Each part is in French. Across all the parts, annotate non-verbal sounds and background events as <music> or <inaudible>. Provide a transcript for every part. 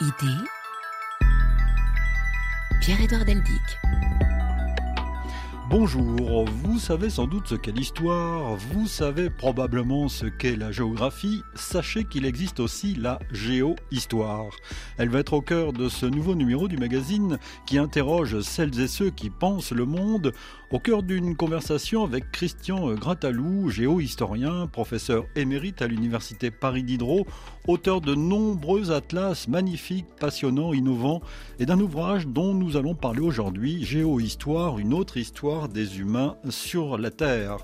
Idée Pierre-Édouard Deldic. Bonjour, vous savez sans doute ce qu'est l'histoire, vous savez probablement ce qu'est la géographie, sachez qu'il existe aussi la géohistoire. Elle va être au cœur de ce nouveau numéro du magazine qui interroge celles et ceux qui pensent le monde au cœur d'une conversation avec Christian Gratalou, géohistorien, professeur émérite à l'université Paris Diderot, auteur de nombreux atlas magnifiques, passionnants, innovants et d'un ouvrage dont nous allons parler aujourd'hui, Géohistoire, une autre histoire des humains sur la Terre,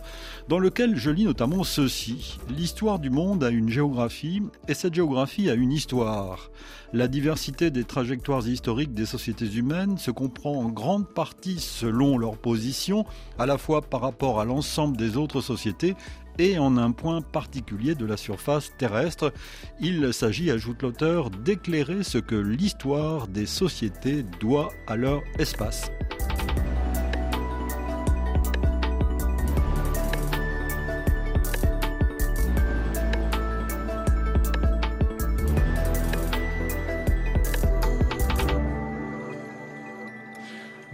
dans lequel je lis notamment ceci. L'histoire du monde a une géographie et cette géographie a une histoire. La diversité des trajectoires historiques des sociétés humaines se comprend en grande partie selon leur position, à la fois par rapport à l'ensemble des autres sociétés et en un point particulier de la surface terrestre. Il s'agit, ajoute l'auteur, d'éclairer ce que l'histoire des sociétés doit à leur espace.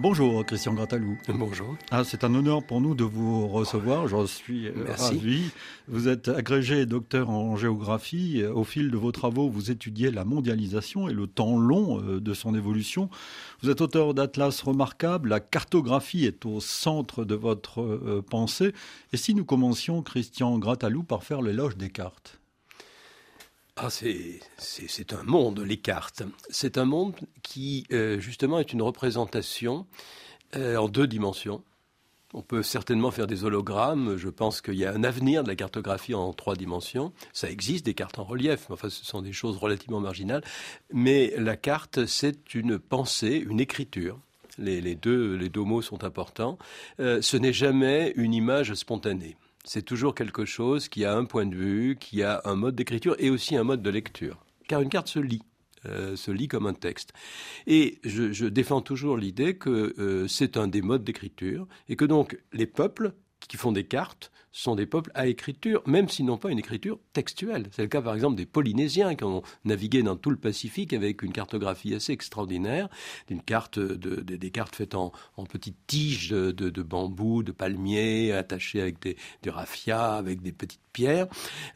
Bonjour Christian Gratalou. Bonjour. Ah, c'est un honneur pour nous de vous recevoir, j'en suis euh, ravi. Vous êtes agrégé docteur en géographie. Au fil de vos travaux, vous étudiez la mondialisation et le temps long euh, de son évolution. Vous êtes auteur d'atlas remarquables, la cartographie est au centre de votre euh, pensée. Et si nous commencions, Christian Gratalou, par faire l'éloge des cartes? Ah, c'est un monde, les cartes. C'est un monde qui, euh, justement, est une représentation euh, en deux dimensions. On peut certainement faire des hologrammes. Je pense qu'il y a un avenir de la cartographie en trois dimensions. Ça existe, des cartes en relief, mais enfin, ce sont des choses relativement marginales. Mais la carte, c'est une pensée, une écriture. Les, deux, les deux mots sont importants. Euh, ce n'est jamais une image spontanée c'est toujours quelque chose qui a un point de vue, qui a un mode d'écriture et aussi un mode de lecture. Car une carte se lit. Euh, se lit comme un texte. Et je, défends toujours l'idée que euh, c'est un des modes d'écriture et que donc les peuples qui font des cartes sont des peuples à écriture, même s'ils n'ont pas une écriture textuelle. C'est le cas par exemple des Polynésiens qui ont navigué dans tout le Pacifique avec une cartographie assez extraordinaire, des cartes faites en, petites tiges de, bambou, de palmiers, attachées avec des, raffias, avec des petites pierres,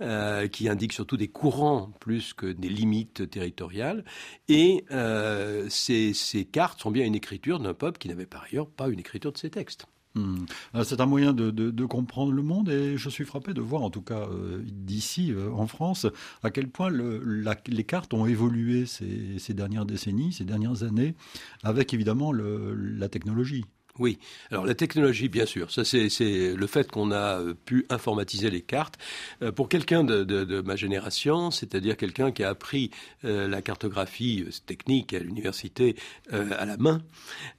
euh, qui indiquent surtout des courants plus que des limites territoriales. Et euh, ces cartes sont bien une écriture d'un peuple qui n'avait par ailleurs pas une écriture de ses textes. Hmm. Euh, c'est un moyen de, comprendre le monde et je suis frappé de voir, en tout cas euh, d'ici euh, en France, à quel point les cartes ont évolué ces, dernières décennies, ces dernières années, avec évidemment la technologie. Oui. Alors la technologie, bien sûr, ça c'est le fait qu'on a pu informatiser les cartes. pour quelqu'un de, ma génération, c'est-à-dire quelqu'un qui a appris la cartographie technique à l'université à la main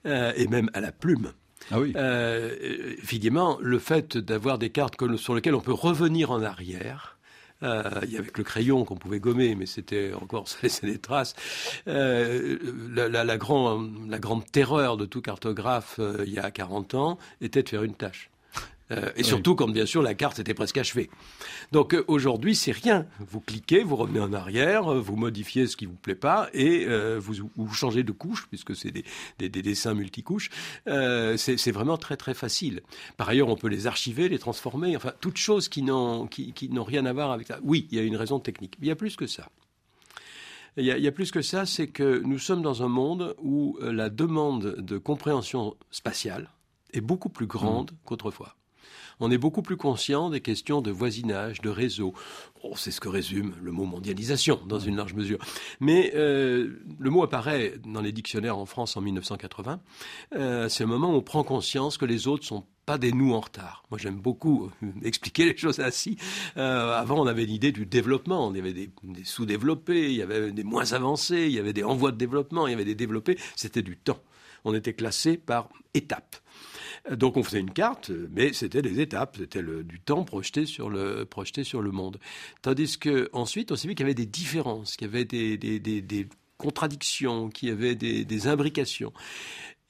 et même à la plume. Ah oui. Euh, le fait d'avoir des cartes sur lesquelles on peut revenir en arrière, euh, il y avait le crayon qu'on pouvait gommer, mais c'était encore, <laughs> ça laissait des traces. Euh, la, grande terreur de tout cartographe il y a 40 ans était de faire une tâche. Euh, et surtout quand bien sûr la carte était presque achevée. Donc euh, aujourd'hui c'est rien. Vous cliquez, vous revenez en arrière, euh, vous modifiez ce qui vous plaît pas et vous, vous, changez de couche puisque c'est des, des, des, dessins multicouches. c'est vraiment très très facile. Par ailleurs on peut les archiver, les transformer, enfin toutes choses qui n'ont qui, qui rien à voir avec ça. Oui, il y a une raison technique, mais il y a plus que ça. Il y, a, il y a plus que ça, c'est que nous sommes dans un monde où la demande de compréhension spatiale est beaucoup plus grande mmh. qu'autrefois on est beaucoup plus conscient des questions de voisinage, de réseau. c'est ce que résume le mot mondialisation dans une large mesure. Mais euh, le mot apparaît dans les dictionnaires en France en 1980. Euh, c'est le moment où on prend conscience que les autres sont pas des nous en retard. Moi, j'aime beaucoup euh, expliquer les choses ainsi. avant, on avait l'idée du développement. On avait des, des sous-développés, il y avait des moins avancés, il y avait des envois de développement, il y avait des développés. C'était du temps. On était classé par étapes. Donc on faisait une carte, mais c'était des étapes, c'était du temps projeté sur le projeté sur le monde. Tandis que ensuite on s'est vu qu'il y avait des différences, qu'il y avait des, contradictions, qu'il y avait des, imbrications.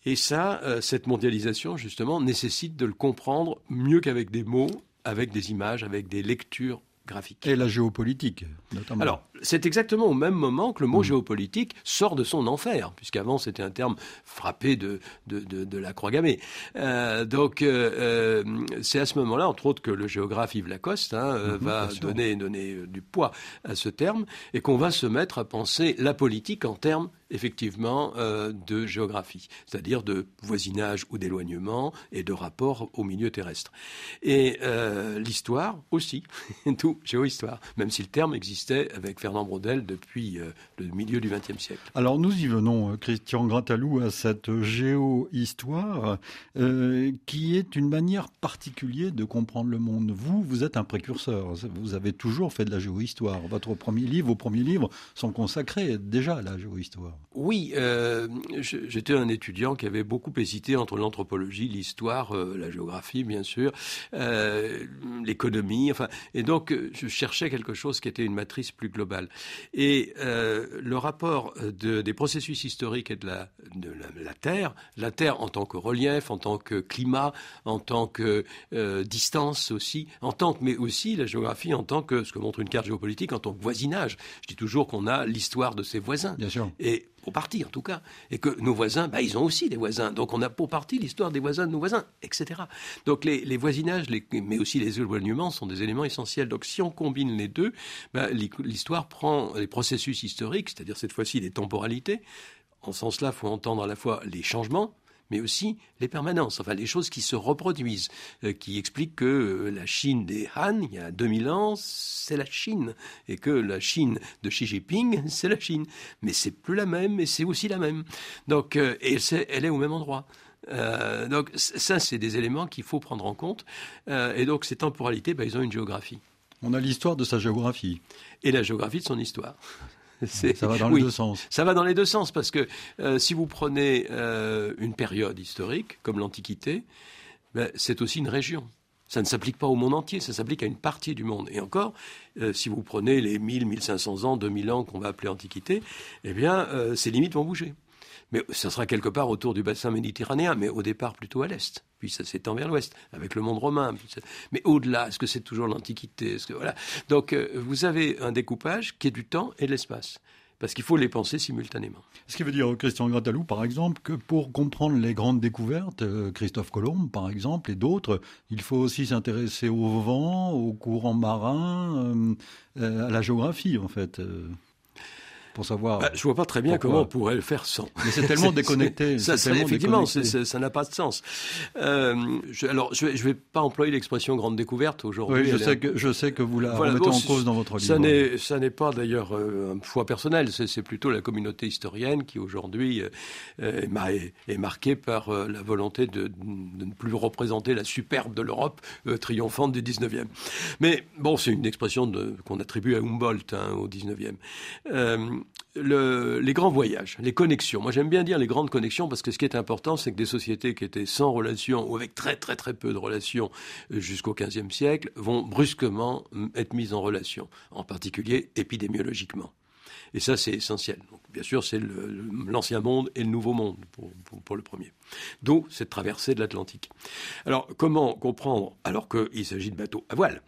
Et ça, euh, cette mondialisation, justement, nécessite de le comprendre mieux qu'avec des mots, avec des images, avec des lectures graphiques. Et la géopolitique, notamment. Alors, c'est exactement au même moment que le mot mmh. géopolitique sort de son enfer, puisqu'avant c'était un terme frappé de, de, de, la croix gammée. Euh, donc euh, euh, c'est à ce moment-là, entre autres, que le géographe Yves Lacoste hein, mmh, va donner, donner du poids à ce terme et qu'on va se mettre à penser la politique en termes effectivement euh, de géographie, c'est-à-dire de voisinage ou d'éloignement et de rapport au milieu terrestre. Et l'histoire aussi, <laughs> tout géohistoire, même si le terme existait avec Fernand Braudel depuis euh, le milieu du XXe siècle. Alors nous y venons, Christian Gratalou, à cette géohistoire qui est une manière particulière de comprendre le monde. Vous, vous êtes un précurseur, vous avez toujours fait de la géohistoire. Votre premier livre, vos premiers livres sont consacrés déjà à la géohistoire. Oui, euh, j'étais un étudiant qui avait beaucoup hésité entre l'anthropologie, l'histoire, euh, la géographie, bien sûr, euh, l'économie, enfin, et donc je cherchais quelque chose qui était une matrice plus globale. Et le rapport des processus historiques et de la, de la, Terre, la Terre en tant que relief, en tant que climat, en tant que distance aussi, en tant que, mais aussi la géographie en tant que, ce que montre une carte géopolitique, en tant que voisinage. Je dis toujours qu'on a l'histoire de ses voisins. Bien sûr. Et pour partie en tout cas, et que nos voisins, bah, ils ont aussi des voisins. Donc on a pour partie l'histoire des voisins de nos voisins, etc. Donc les, voisinages, mais aussi les éloignements sont des éléments essentiels. Donc si on combine les deux, bah, l'histoire prend les processus historiques, c'est-à-dire cette fois-ci les temporalités. En ce sens-là, faut entendre à la fois les changements, mais aussi les permanences, enfin les choses qui se reproduisent, euh, qui expliquent que euh, la Chine des Han, il y a 2000 ans, c'est la Chine, et que la Chine de Xi Jinping, <laughs> c'est la Chine. Mais c'est plus la même, mais c'est aussi la même. Donc, euh, et elle est au même endroit. donc ça, c'est des éléments qu'il faut prendre en compte. et donc ces temporalités, ben, ils ont une géographie. On a l'histoire de sa géographie. Et la géographie de son histoire. <laughs> Ça va dans les deux sens. Ça va dans les deux sens parce que euh, si vous prenez euh, une période historique comme l'Antiquité, ben, c'est aussi une région. Ça ne s'applique pas au monde entier, ça s'applique à une partie du monde. Et encore, euh, si vous prenez les 1000, 1500 ans, 2000 ans qu'on va appeler Antiquité, eh bien, ces limites vont bouger. Mais ça sera quelque part autour du bassin méditerranéen, mais au départ plutôt à l'est. Puis ça s'étend vers l'ouest, avec le monde romain. Mais au-delà, est-ce que c'est toujours l'Antiquité? Donc euh, vous avez un découpage qui est du temps et de l'espace parce qu'il faut les penser simultanément. Ce qui veut dire, Christian Gratalou, par exemple, que pour comprendre les grandes découvertes, euh, Christophe Colomb, par exemple, et d'autres, il faut aussi s'intéresser au vent, aux courants marins, euh, à la géographie, en fait pour savoir. Bah, je vois pas très bien comment on pourrait le faire sans. Mais c'est tellement <laughs> déconnecté. ça, effectivement, ça n'a pas de sens. Euh, je, alors, je vais, vais pas employer l'expression grande découverte aujourd'hui. Oui, je sais, que, je sais que vous la remettez en cause dans votre livre. Ça n'est pas d'ailleurs euh, un choix personnel, c'est plutôt la communauté historienne qui aujourd'hui euh, est, marquée par la volonté de, ne plus représenter la superbe de l'Europe triomphante du 19e. Mais bon, c'est une expression qu'on attribue à Humboldt hein, au 19e les grands voyages, les connexions. Moi, j'aime bien dire les grandes connexions parce que ce qui est important, c'est que des sociétés qui étaient sans relation ou avec très très très peu de relations euh, jusqu'au XVe siècle vont brusquement être mises en relation, en particulier épidémiologiquement. Et ça, c'est essentiel. bien sûr, c'est l'ancien monde et le nouveau monde pour, le premier. D'où cette traversée de l'Atlantique. Alors, comment comprendre, alors qu'il s'agit de bateaux à voile,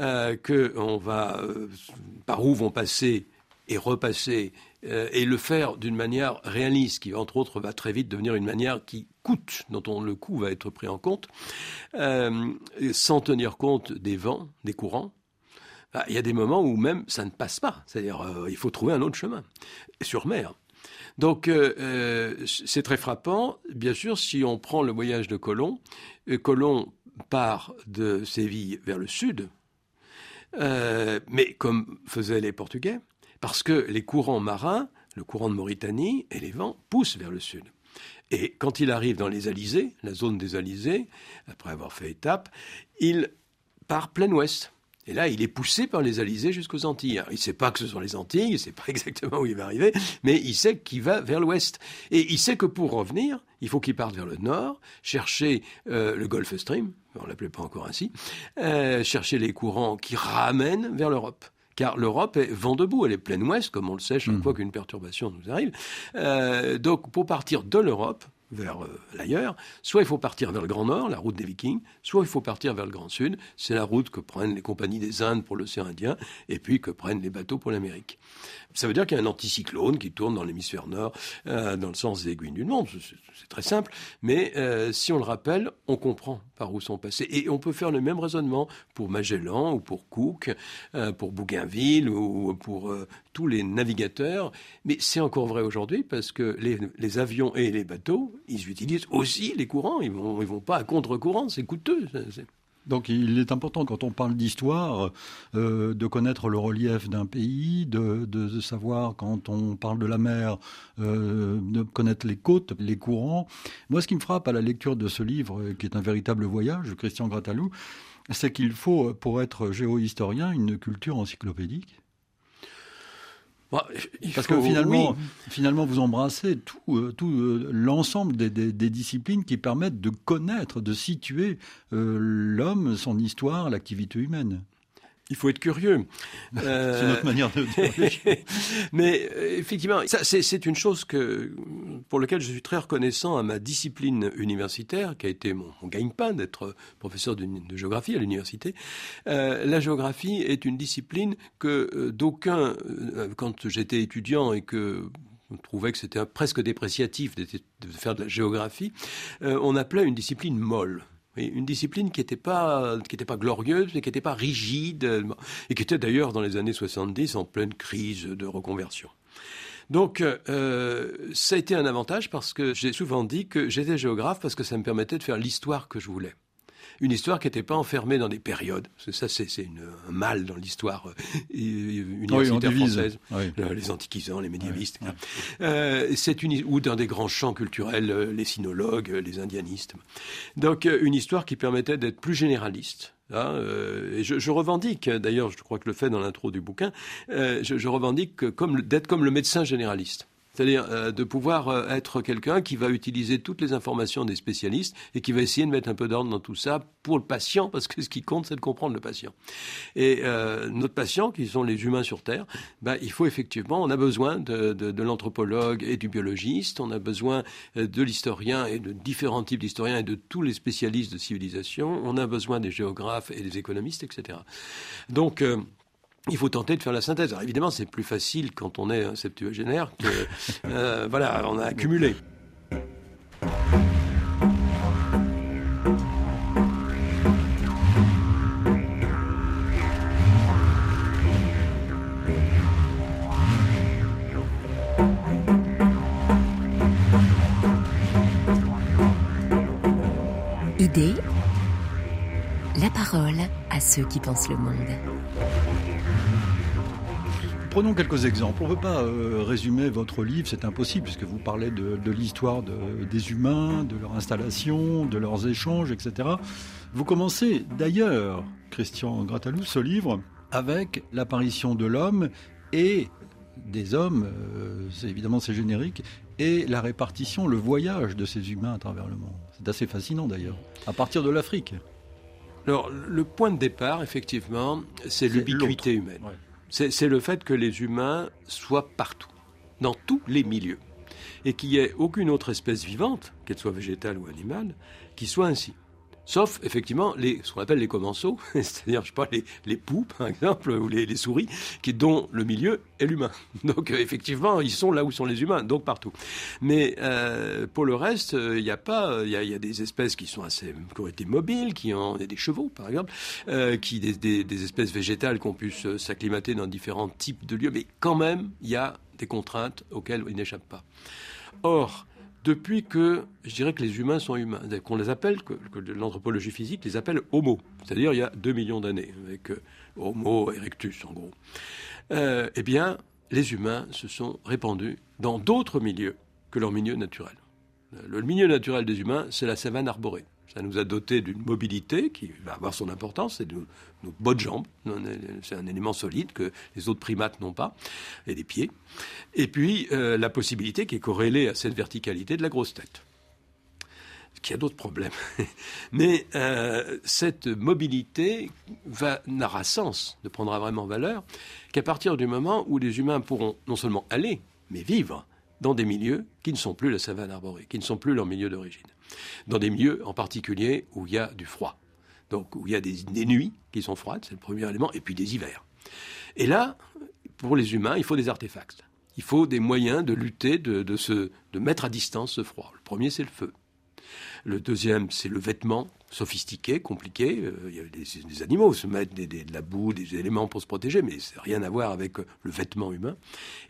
euh, que on va, euh, par où vont passer et repasser euh, et le faire d'une manière réaliste, qui entre autres va très vite devenir une manière qui coûte, dont le coût va être pris en compte, euh, sans tenir compte des vents, des courants. Il y a des moments où même ça ne passe pas, c'est-à-dire euh, il faut trouver un autre chemin, sur mer. Donc c'est très frappant, bien sûr, si on prend le voyage de Colomb, Colomb part de Séville vers le sud, mais comme faisaient les Portugais, parce que les courants marins, le courant de Mauritanie et les vents poussent vers le sud. Et quand il arrive dans les Alizés, la zone des Alizés, après avoir fait étape, il part plein ouest. Et là, il est poussé par les Alizés jusqu'aux Antilles. il ne sait pas que ce sont les Antilles, il ne sait pas <laughs> exactement où il va arriver, mais il sait qu'il va vers l'ouest. Et il sait que pour revenir, il faut qu'il parte vers le nord, chercher euh, le Gulf Stream, on ne l'appelait pas encore ainsi, euh, chercher les courants qui ramènent vers l'Europe car l'Europe est vent debout, elle est pleine ouest, comme on le sait chaque hmm. fois qu'une perturbation nous arrive. Euh, donc, pour partir de l'Europe, vers euh, l'ailleurs, soit il faut partir vers le Grand Nord, la route des Vikings, soit il faut partir vers le Grand Sud, c'est la route que prennent les compagnies des Indes pour l'océan Indien, et puis que prennent les bateaux pour l'Amérique. Ça veut dire qu'il y a un anticyclone qui tourne dans l'hémisphère nord, euh, dans le sens des aiguilles du monde. C'est très simple. Mais euh, si on le rappelle, on comprend par où sont passés. Et on peut faire le même raisonnement pour Magellan ou pour Cook, pour Bougainville ou pour tous les navigateurs. Mais c'est encore vrai aujourd'hui parce que les, avions et les bateaux, ils utilisent aussi les courants. Ils ne vont, pas à contre-courant. C'est coûteux. Donc il est important quand on parle d'histoire euh, de connaître le relief d'un pays, de, savoir quand on parle de la mer, euh, de connaître les côtes, les courants. Moi ce qui me frappe à la lecture de ce livre, qui est un véritable voyage, Christian Gratalou, c'est qu'il faut, pour être géohistorien, une culture encyclopédique. Bah, Parce que finalement, finalement, vous embrassez tout, euh, tout euh, l'ensemble des, des, disciplines qui permettent de connaître, de situer euh, l'homme, son histoire, l'activité humaine il faut être curieux. <laughs> c'est notre manière de dire. <laughs> Mais euh, effectivement, c'est une chose que, pour laquelle je suis très reconnaissant à ma discipline universitaire, qui a été mon, gagne-pain d'être professeur de, géographie à l'université. Euh, la géographie est une discipline que euh, d'aucuns, quand j'étais étudiant et que on trouvait que c'était presque dépréciatif de, faire de la géographie, on appelait une discipline molle une discipline qui n'était pas, qui pas glorieuse, mais qui n'était pas rigide, et qui était d'ailleurs dans les années 70 en pleine crise de reconversion. Donc, euh, ça a été un avantage parce que j'ai souvent dit que j'étais géographe parce que ça me permettait de faire l'histoire que je voulais une histoire qui n'était pas enfermée dans des périodes. Ça, c'est un mal dans l'histoire euh, universitaire française. Les antiquisants, les médiévistes. Euh, c'est une ou dans des grands champs culturels, euh, les sinologues, les indianistes. Donc une histoire qui permettait d'être plus généraliste. Hein, et je, revendique, d'ailleurs, je crois que le fait dans l'intro du bouquin, je, je, revendique d'être comme le médecin généraliste. C'est-à-dire euh, de pouvoir euh, être quelqu'un qui va utiliser toutes les informations des spécialistes et qui va essayer de mettre un peu d'ordre dans tout ça pour le patient, parce que ce qui compte, c'est de comprendre le patient. Et euh, notre patient, qui sont les humains sur Terre, ben, il faut effectivement, on a besoin de, de, de l'anthropologue et du biologiste, on a besoin de l'historien et de différents types d'historiens et de tous les spécialistes de civilisation, on a besoin des géographes et des économistes, etc. Donc, il faut tenter de faire la synthèse. Alors évidemment, c'est plus facile quand on est un septuagénaire que, <laughs> euh, voilà, on a accumulé. Idée, la parole à ceux qui pensent le monde. Prenons quelques exemples. On ne peut pas euh, résumer votre livre, c'est impossible, puisque vous parlez de, l'histoire des humains, de leur installation, de leurs échanges, etc. Vous commencez d'ailleurs, Christian Gratalou, ce livre avec l'apparition de l'homme et des hommes, euh, c'est évidemment c'est générique, et la répartition, le voyage de ces humains à travers le monde. C'est assez fascinant d'ailleurs, à partir de l'Afrique. Alors, le point de départ, effectivement, c'est l'ubiquité humaine c'est le fait que les humains soient partout, dans tous les milieux, et qu'il n'y ait aucune autre espèce vivante, qu'elle soit végétale ou animale, qui soit ainsi. Sauf, effectivement, les, ce qu'on appelle les commensaux, <laughs> c'est-à-dire, je sais pas, les, les poux, par exemple, ou les, souris, qui, dont le milieu est l'humain. <laughs> Donc, euh, effectivement, ils sont là où sont les humains, donc partout. Mais euh, pour le reste, euh, il n'y a pas, il y, a des espèces qui sont assez, qui ont été mobiles, qui ont, des chevaux, par exemple, qui, des, des, des, espèces végétales qui ont pu s'acclimater dans différents types de lieux, mais quand même, il y a des contraintes auxquelles ils n'échappent pas. Or, depuis que je dirais que les humains sont humains, qu'on les appelle, que, l'anthropologie physique les appelle homo, c'est-à-dire il y a 2 millions d'années, avec euh, Homo erectus en gros. Euh, eh bien, les humains se sont répandus dans d'autres milieux que leur milieu naturel. Le milieu naturel des humains, c'est la savane arborée. Ça nous a doté d'une mobilité qui va avoir son importance, c'est nos, nos bonnes jambes, c'est un élément solide que les autres primates n'ont pas, et des pieds. Et puis euh, la possibilité qui est corrélée à cette verticalité de la grosse tête qui a d'autres problèmes. <laughs> Mais euh, cette mobilité n'aura sens, ne prendra vraiment valeur qu'à partir du moment où les humains pourront non seulement aller, mais vivre dans des milieux qui ne sont plus la savane arborée, qui ne sont plus leur milieu d'origine. Dans des milieux en particulier où il y a du froid. Donc où il y a des, nuits qui sont froides, c'est le premier élément, et puis des hivers. Et là, pour les humains, il faut des artefacts. Il faut des moyens de lutter, de, de mettre à distance ce froid. Le premier, c'est le feu. Le deuxième, c'est le vêtement sophistiqué, compliqué. Euh, il y a des, animaux se mettent de la boue, des éléments pour se protéger, mais ça n'a rien à voir avec euh, le vêtement humain.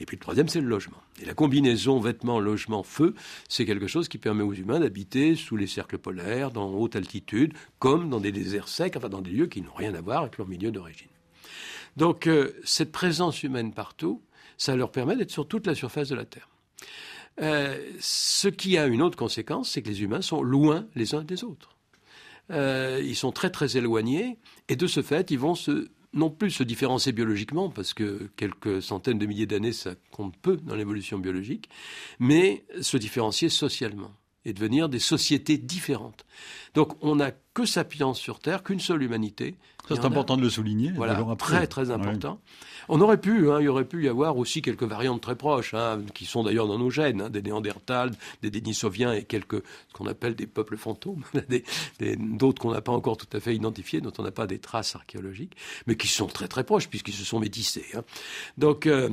Et puis le troisième, c'est le logement. Et la combinaison vêtement, logement, feu, c'est quelque chose qui permet aux humains d'habiter sous les cercles polaires, dans haute altitude, comme dans des déserts secs, enfin dans des lieux qui n'ont rien à voir avec leur milieu d'origine. Donc euh, cette présence humaine partout, ça leur permet d'être sur toute la surface de la Terre. Euh, ce qui a une autre conséquence, c'est que les humains sont loin les uns des autres. Euh, ils sont très très éloignés et de ce fait, ils vont non plus se différencier biologiquement, parce que quelques centaines de milliers d'années, ça compte peu dans l'évolution biologique, mais se différencier socialement et devenir des sociétés différentes. Donc on n'a que sapiens sur Terre, qu'une seule humanité. Ça c'est important de le souligner. Voilà, très très important. On aurait pu, hein, il y aurait pu y avoir aussi quelques variantes très proches, hein, qui sont d'ailleurs dans nos gènes, hein, des Néandertals, des Denisoviens et quelques, ce qu'on appelle des peuples fantômes, <laughs> d'autres qu'on n'a pas encore tout à fait identifiés, dont on n'a pas des traces archéologiques, mais qui sont très très proches puisqu'ils se sont métissés. Donc euh,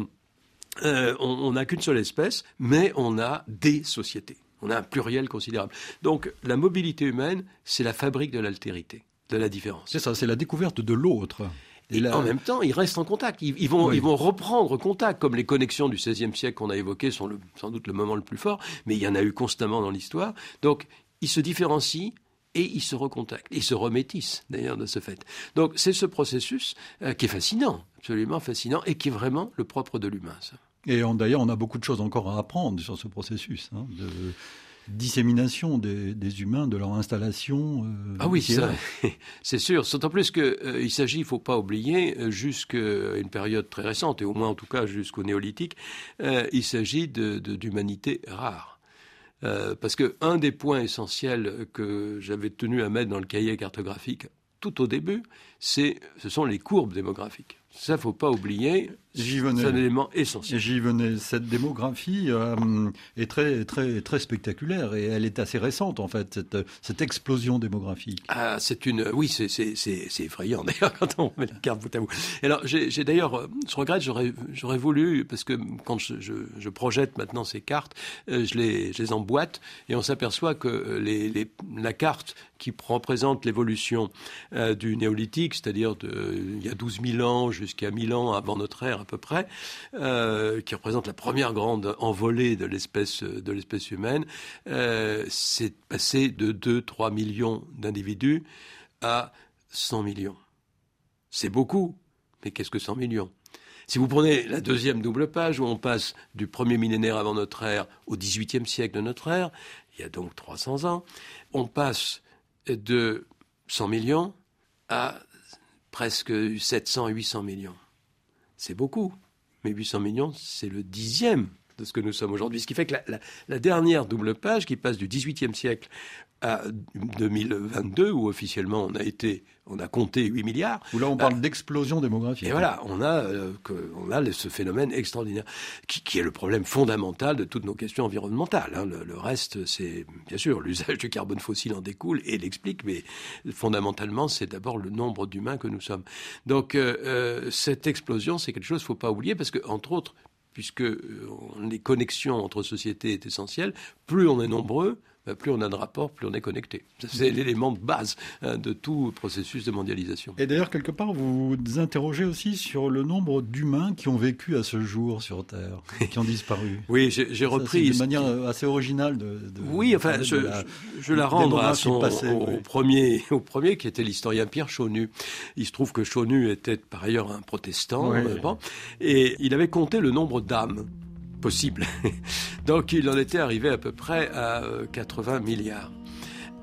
euh, on n'a qu'une seule espèce, mais on a des sociétés. On a un pluriel considérable. Donc la mobilité humaine, c'est la fabrique de l'altérité, de la différence. C'est ça, c'est la découverte de l'autre. Et, en même temps, ils restent en contact. Ils, vont, ils vont reprendre contact, comme les connexions du XVIe siècle qu'on a évoquées sont sans doute le moment le plus fort, mais il y en a eu constamment dans l'histoire. Donc, ils se différencient et ils se recontactent. Ils se remétissent, d'ailleurs, de ce fait. Donc, c'est ce processus euh, qui est fascinant, absolument fascinant, et qui est vraiment le propre de l'humain, ça. Et d'ailleurs, on a beaucoup de choses encore à apprendre sur ce processus hein, de dissémination des, humains, de leur installation. Euh, ah oui, <laughs> c'est sûr. D'autant plus qu'il euh, s'agit, il ne faut pas oublier, euh, jusqu'à une période très récente, et au moins en tout cas jusqu'au néolithique, il s'agit d'humanité de, rare. parce que un des points essentiels que j'avais tenu à mettre dans le cahier cartographique tout au début, ce sont les courbes démographiques. Ça, faut pas oublier. C'est un élément essentiel. J'y venais. Cette démographie euh, est très, très, très spectaculaire et elle est assez récente en fait. Cette, cette explosion démographique. Ah, c'est une. Oui, c'est, effrayant <laughs> d'ailleurs quand on met la carte bout à bout. alors, j'ai, d'ailleurs, je regrette, j'aurais, j'aurais voulu parce que quand je, je, je, projette maintenant ces cartes, euh, je les, je les emboîte et on s'aperçoit que les, les, la carte qui représente l'évolution euh, du néolithique, c'est-à-dire il y a 12 000 ans jusqu'à 1000 ans avant notre ère à peu près, euh, qui représente la première grande envolée de l'espèce humaine, euh, c'est passé de 2-3 millions d'individus à 100 millions. C'est beaucoup, mais qu'est-ce que 100 millions? Si vous prenez la deuxième double page où on passe du premier millénaire avant notre ère au XVIIIe siècle de notre ère, il y a donc 300 ans, on passe de 100 millions à presque 700-800 millions. C'est beaucoup, mais 800 millions, c'est le dixième de ce que nous sommes aujourd'hui. Ce qui fait que la, dernière double page, qui passe du XVIIIe siècle à 2022, où officiellement on a été, on a compté 8 milliards. Où là on parle d'explosion démographique. Et voilà, on a, euh, on a ce phénomène extraordinaire, qui, est le problème fondamental de toutes nos questions environnementales. Hein. Le, reste, c'est bien sûr l'usage du carbone fossile en découle et l'explique, mais fondamentalement, c'est d'abord le nombre d'humains que nous sommes. Donc euh, euh, cette explosion, c'est quelque chose qu'il ne faut pas oublier, parce que entre autres, puisque les connexions entre sociétés est essentielles, plus on est nombreux, euh, plus on a de rapports, plus on est connecté. C'est l'élément de base hein, de tout processus de mondialisation. Et d'ailleurs, quelque part, vous vous interrogez aussi sur le nombre d'humains qui ont vécu à ce jour sur Terre, qui ont disparu. <laughs> oui, j'ai repris. de manière assez originale de. oui, enfin, je, la, je, la rendre à son, au, premier, <laughs> au premier, qui était l'historien Pierre Chaunu. Il se trouve que Chaunu était par ailleurs un protestant, euh, et il avait compté le nombre d'âmes possible. <laughs> Donc il en était arrivé à peu près à 80 euh, milliards.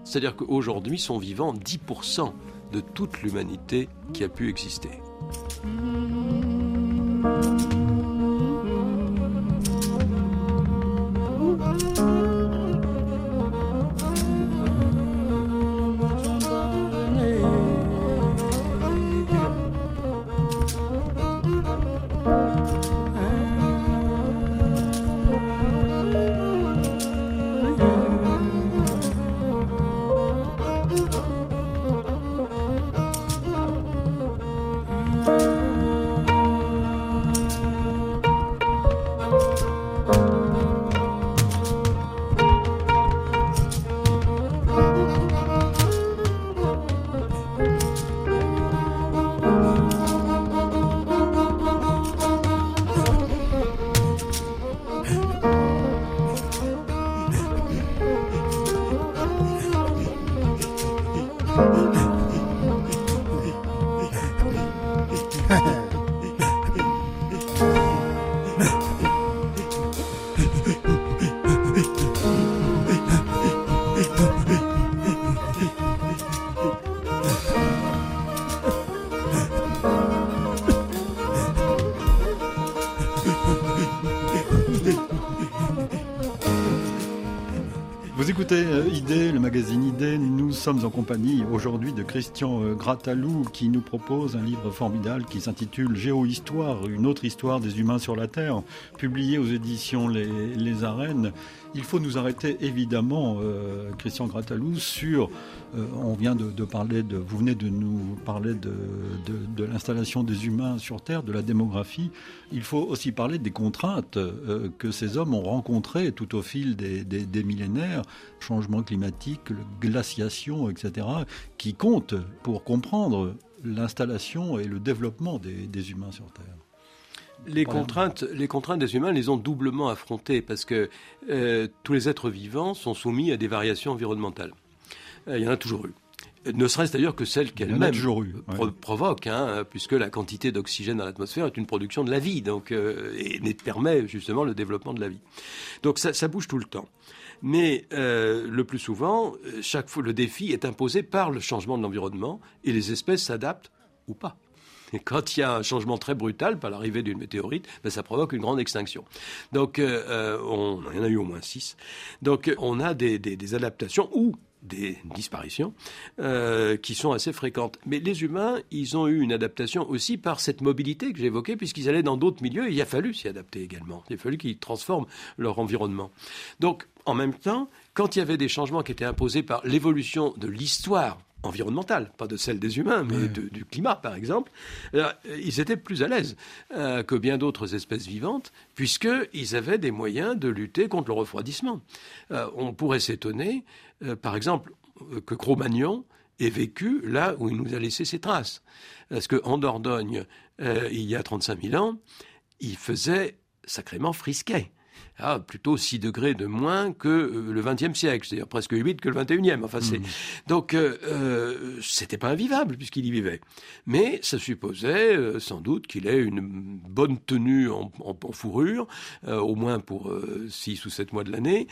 C'est-à-dire qu'aujourd'hui sont vivants 10% de toute l'humanité qui a pu exister. Euh, Idée, le magazine Idée. Nous sommes en compagnie aujourd'hui de Christian euh, Gratalou qui nous propose un livre formidable qui s'intitule Géohistoire, une autre histoire des humains sur la Terre, publié aux éditions Les, Les Arènes. Il faut nous arrêter évidemment, euh, Christian Gratalou, sur. Euh, on vient de, parler de. Vous venez de nous parler de, de, l'installation des humains sur Terre, de la démographie. Il faut aussi parler des contraintes euh, que ces hommes ont rencontrées tout au fil des, des, millénaires, changement climatique, glaciation, etc., qui comptent pour comprendre l'installation et le développement des, des humains sur Terre les contraintes, les contraintes des humains les ont doublement affrontées parce que euh, tous les êtres vivants sont soumis à des variations environnementales. Euh, il y en a toujours eu. Ne serait-ce d'ailleurs que celles qu'elles-mêmes provoquent, hein, puisque la quantité d'oxygène dans l'atmosphère est une production de la vie, donc euh, et permet justement le développement de la vie. Donc ça, ça bouge tout le temps. Mais le plus souvent, chaque fois, le défi est imposé par le changement de l'environnement et les espèces s'adaptent ou pas. Et quand il y a un changement très brutal par l'arrivée d'une météorite, ben, ça provoque une grande extinction. Donc, euh, euh, on, il y en a eu au moins six. Donc, on a des, des, adaptations ou des disparitions euh, qui sont assez fréquentes. Mais les humains, ils ont eu une adaptation aussi par cette mobilité que j'évoquais, puisqu'ils allaient dans d'autres milieux il a fallu s'y adapter également. Il a fallu qu'ils transforment leur environnement. Donc, en même temps, quand il y avait des changements qui étaient imposés par l'évolution de l'histoire environnementale, pas de celle des humains, mais du climat, par exemple, euh, ils étaient plus à l'aise euh, que bien d'autres espèces vivantes, puisqu'ils avaient des moyens de lutter contre le refroidissement. Euh, on pourrait s'étonner, par exemple, que Cro-Magnon ait vécu là où il nous a laissé ses traces. Parce qu'en Dordogne, il y a 35 000 ans, il faisait sacrément frisquet ah, plutôt 6 degrés de moins que euh, le XXe siècle, c'est-à-dire presque 8 que le XXIe. Enfin, c'est... Mmh. Donc, euh, euh, c'était pas invivable puisqu'il y vivait. Mais ça supposait euh, sans doute qu'il ait une bonne tenue en, fourrure, au moins pour 6 ou 7 mois de l'année,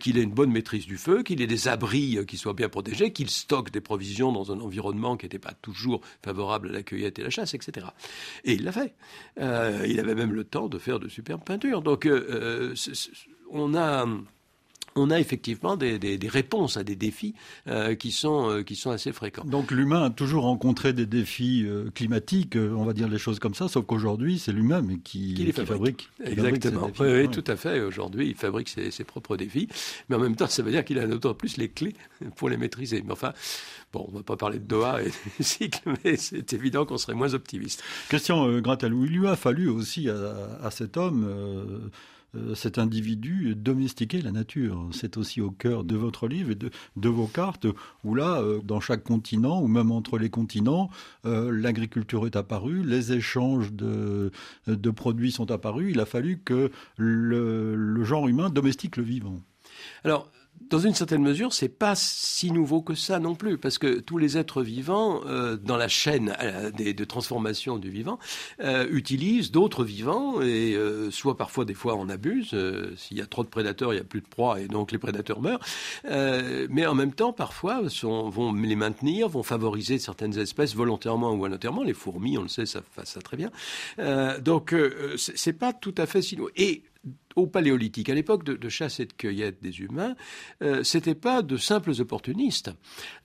qu'il ait une bonne maîtrise du feu, qu'il ait des abris qui soient bien protégés, qu'il stocke des provisions dans un environnement qui n'était pas toujours favorable à la cueillette et la chasse, etc. Et il l'a fait. il avait même le temps de faire de superbes peintures. Donc, on a on a effectivement des, réponses à des défis euh, qui, sont, euh, qui sont assez fréquents. Donc l'humain a toujours rencontré des défis euh, climatiques, on va dire les choses comme ça, sauf qu'aujourd'hui c'est lui-même qui, qui, les fabrique. Exactement. oui, tout à fait. Aujourd'hui il fabrique ses, propres défis, mais en même temps ça veut dire qu'il a d'autant plus les clés pour les maîtriser. Mais enfin, bon, on ne va pas parler de Doha et <laughs> du cycle, mais c'est évident qu'on serait moins optimiste. Question Gratalou, il lui a fallu aussi à, cet homme cet individu domestiquer la nature. C'est aussi au cœur de votre livre et de, vos cartes, où là, euh, dans chaque continent, ou même entre les continents, euh, l'agriculture est apparue, les échanges de, produits sont apparus. Il a fallu que le, le genre humain domestique le vivant. Alors, dans une certaine mesure, c'est pas si nouveau que ça non plus, parce que tous les êtres vivants, euh, dans la chaîne euh, de transformation du vivant, euh, utilisent d'autres vivants et soit parfois des fois on abuse. S'il y a trop de prédateurs, il n'y a plus de proie et donc les prédateurs meurent. mais en même temps, parfois, sont, vont les maintenir, vont favoriser certaines espèces volontairement ou volontairement. Les fourmis, on le sait, ça fait ça très bien. donc c'est pas tout à fait si nouveau. Et au paléolithique, à l'époque de, chasse et de cueillette des humains, euh, c'était pas de simples opportunistes.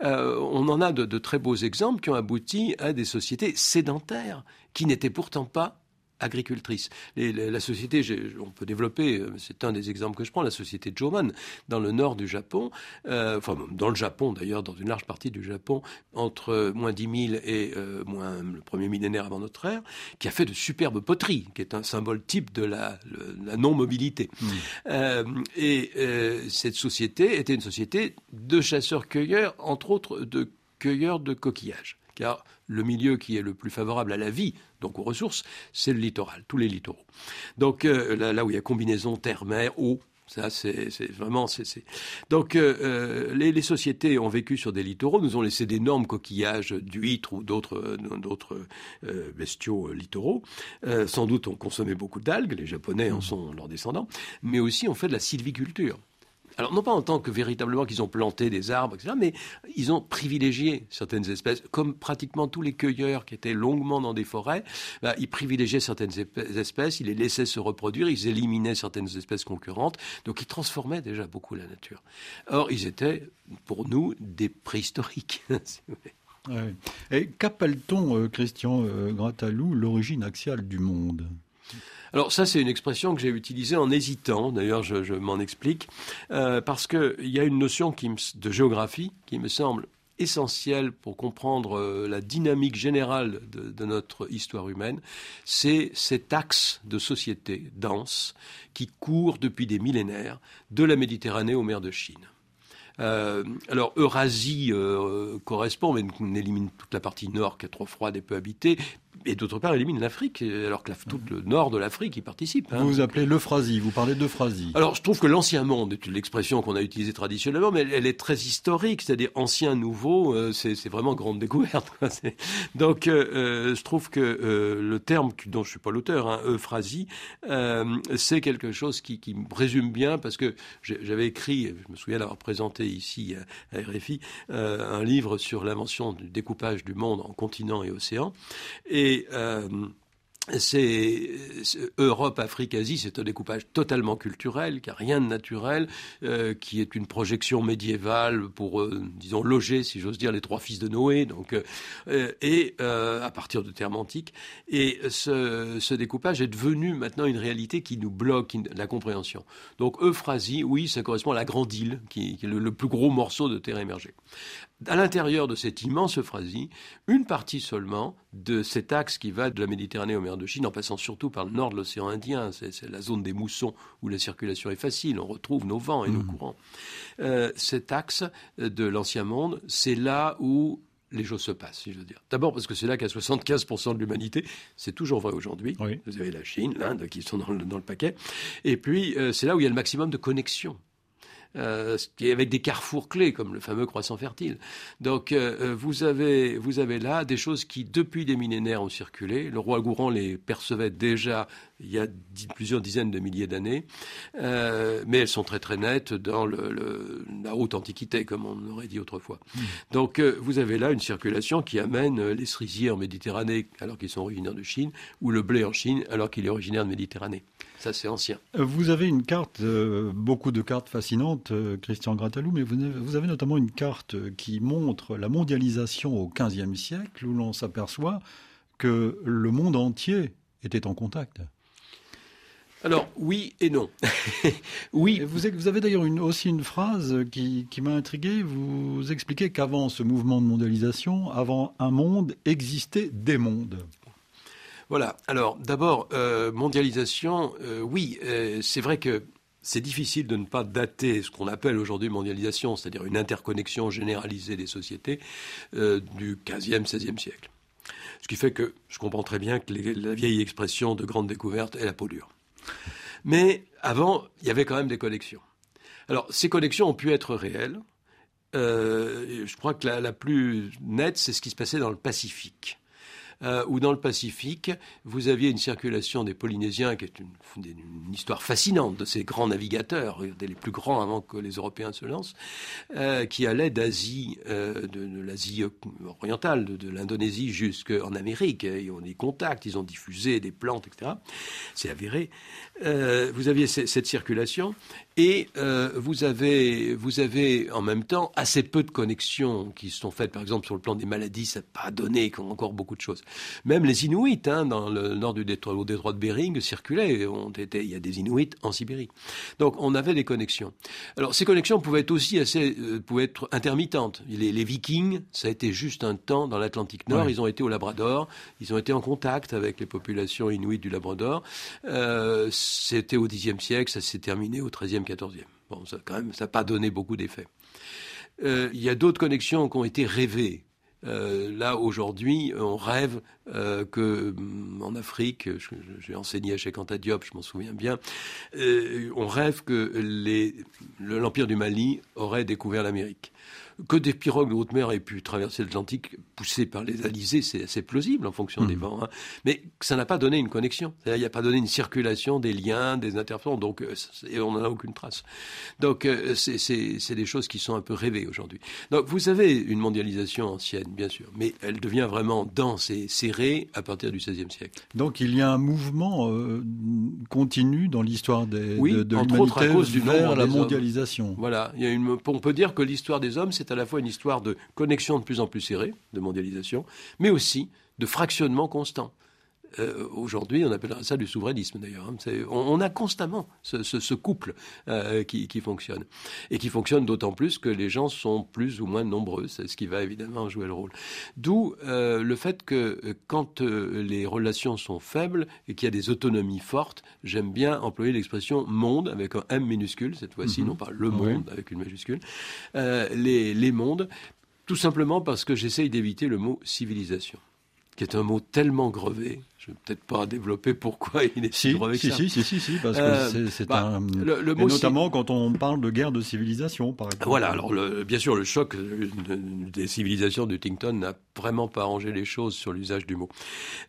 Euh, on en a de, très beaux exemples qui ont abouti à des sociétés sédentaires qui n'étaient pourtant pas agricultrice. la société, on peut développer, euh, c'est un des exemples que je prends, la société Joman, dans le nord du Japon, euh, enfin dans le Japon d'ailleurs, dans une large partie du Japon, entre moins 10 000 et euh, moins le premier millénaire avant notre ère, qui a fait de superbes poteries, qui est un symbole type de la, non-mobilité. Mmh. et cette société était une société de chasseurs-cueilleurs, entre autres de cueilleurs de coquillages car le milieu qui est le plus favorable à la vie, donc aux ressources, c'est le littoral, tous les littoraux. Donc euh, là, où il y a combinaison terre-mer, eau, ça, c'est vraiment. c'est Donc, euh, euh, les, sociétés ont vécu sur des littoraux, nous ont laissé d'énormes coquillages d'huîtres ou d'autres bestiaux littoraux. sans doute, ont consommé beaucoup d'algues, les Japonais en sont leurs descendants, mais aussi ont fait de la sylviculture Alors non pas en tant que véritablement qu'ils ont planté des arbres, etc., mais ils ont privilégié certaines espèces, comme pratiquement tous les cueilleurs qui étaient longuement dans des forêts, bah, ils privilégiaient certaines espèces, ils les laissaient se reproduire, ils éliminaient certaines espèces concurrentes, donc ils transformaient déjà beaucoup la nature. Or, ils étaient, pour nous, des préhistoriques. <laughs> Et qu'appelle-t-on, euh, Christian euh, Gratalou, l'origine axiale du monde? Alors ça, c'est une expression que j'ai utilisée en hésitant. D'ailleurs, je, m'en explique euh, parce qu'il y a une notion de géographie qui me semble essentielle pour comprendre euh, la dynamique générale de, notre histoire humaine. C'est cet axe de société dense qui court depuis des millénaires de la Méditerranée aux mers de Chine. Euh, alors Eurasie correspond, mais on élimine toute la partie nord qui est trop froide et peu habitée et d'autre part, élimine l'Afrique, alors que tout le nord de l'Afrique y participe. Hein. Vous vous appelez l'euphrasie, vous parlez d'euphrasie. Alors, je trouve que l'ancien monde est l'expression qu'on a utilisée traditionnellement, mais elle, est très historique, c'est-à-dire ancien, nouveau, euh, c'est vraiment grande découverte. Donc, euh, euh, je trouve que le terme dont je suis pas l'auteur, hein, euphrasie, c'est quelque chose qui, qui, me résume bien, parce que j'avais écrit, je me souviens d'avoir présenté ici à RFI, un livre sur l'invention du découpage du monde en continents et océans, et euh, c'est Europe, Afrique, Asie, c'est un découpage totalement culturel, qui a rien de naturel, euh, qui est une projection médiévale pour, euh, disons, loger, si j'ose dire, les trois fils de Noé, donc, et à partir de termes antiques. Et ce, découpage est devenu maintenant une réalité qui nous bloque la compréhension. Donc Euphrasie, oui, ça correspond à la grande île, qui, est le, le, plus gros morceau de terre émergée à l'intérieur de cette immense Euphrasie, une partie seulement de cet axe qui va de la Méditerranée aux mers de Chine, en passant surtout par le nord de l'océan Indien, c'est la zone des moussons où la circulation est facile, on retrouve nos vents et nos mmh. courants. Euh, cet axe de l'ancien monde, c'est là où les choses se passent, si je veux dire. D'abord parce que c'est là a 75% de l'humanité, c'est toujours vrai aujourd'hui. Vous avez la Chine, l'Inde qui sont dans le, paquet. Et puis, euh, c'est là où il y a le maximum de connexions euh, avec des carrefours clés comme le fameux croissant fertile. Donc euh, euh, vous avez vous avez là des choses qui depuis des millénaires ont circulé. Le roi Gourand les percevait déjà il y a plusieurs dizaines de milliers d'années, euh, mais elles sont très très nettes dans le, la haute antiquité, comme on aurait dit autrefois. Hmm. Donc euh, vous avez là une circulation qui amène les cerisiers en Méditerranée alors qu'ils sont originaires de Chine, ou le blé en Chine alors qu'il est originaire de Méditerranée. Ça c'est ancien. Vous avez une carte, euh, beaucoup de cartes fascinantes, Christian Gratalou, mais vous avez, vous avez notamment une carte qui montre la mondialisation au XVe siècle, où l'on s'aperçoit que le monde entier était en contact. Alors oui et non. <laughs> oui. vous, avez d'ailleurs aussi une phrase qui, m'a intrigué. Vous expliquez qu'avant ce mouvement de mondialisation, avant un monde, existaient des mondes. Voilà. Alors d'abord, euh, mondialisation, euh, oui, euh, c'est vrai que c'est difficile de ne pas dater ce qu'on appelle aujourd'hui mondialisation, c'est-à-dire une interconnexion généralisée des sociétés du 15e, 16e siècle. Ce qui fait que je comprends très bien que la vieille expression de grande découverte est la peau dure. Mais avant, il y avait quand même des connexions. Alors, ces connexions ont pu être réelles. Je crois que la plus nette, c'est ce qui se passait dans le Pacifique euh, où dans le Pacifique, vous aviez une circulation des Polynésiens, qui est une, histoire fascinante de ces grands navigateurs, des les plus grands avant que les Européens se lancent, euh, qui allaient d'Asie, euh, de, l'Asie orientale, de, l'Indonésie jusqu'en Amérique. Ils ont des contacts, ils ont diffusé des plantes, etc. C'est avéré. Euh, vous aviez cette circulation et euh, vous, avez, vous avez en même temps assez peu de connexions qui sont faites, par exemple sur le plan des maladies, ça n'a pas donné encore beaucoup de choses. Même les Inuits, hein, dans le nord du détroit, au détroit de Bering, circulaient. Ont été, il y a des Inuits en Sibérie. Donc on avait des connexions. Alors ces connexions pouvaient être aussi assez, euh, pouvaient être intermittentes. Les, les, Vikings, ça a été juste un temps dans l'Atlantique Nord. Ils ont été au Labrador, ils ont été en contact avec les populations inuites du Labrador. Euh, c'était au Xe siècle, ça s'est terminé au XIIIe, XIVe. Bon, ça quand même, n'a pas donné beaucoup d'effets. Euh, il y a d'autres connexions qui ont été rêvées. là, aujourd'hui, on rêve que mm, en Afrique, j'ai enseigné à Cheikh Anta Diop, je m'en souviens bien, on rêve que l'Empire du Mali aurait découvert l'Amérique que des pirogues de haute mer aient pu traverser l'Atlantique poussées par les alizés, c'est assez plausible en fonction des hmm. vents. Hein. Mais ça n'a pas donné une connexion. Il n'y a pas donné une circulation des liens, des interférences, donc euh, et on n'en a aucune trace. Donc euh, c'est des choses qui sont un peu rêvées aujourd'hui. Donc vous avez une mondialisation ancienne, bien sûr, mais elle devient vraiment dense et serrée à partir du XVIe siècle. Donc il y a un mouvement euh, continu dans l'histoire de, de l'humanité vers la mondialisation. Voilà, il y a une, on peut dire que l'histoire des c'est à la fois une histoire de connexion de plus en plus serrée, de mondialisation, mais aussi de fractionnement constant. Euh, aujourd'hui, on appellerait ça du souverainisme d'ailleurs. Hein. On, a constamment ce, couple euh, qui, fonctionne. Et qui fonctionne d'autant plus que les gens sont plus ou moins nombreux. C'est ce qui va évidemment jouer le rôle. D'où euh, le fait que quand les relations sont faibles et qu'il y a des autonomies fortes, j'aime bien employer l'expression monde avec un M minuscule, cette fois-ci, mhm. non pas le monde avec une majuscule. les, les mondes, tout simplement parce que j'essaye d'éviter le mot civilisation qui est un mot tellement grevé je vais peut-être pas développer pourquoi il est si, si, si, si, si, si, parce que euh, c'est bah, un. Le, mot notamment quand on parle de guerre de civilisation, par exemple. Voilà. Alors, bien sûr, le choc des civilisations de Huntington n'a vraiment pas arrangé les choses sur l'usage du mot.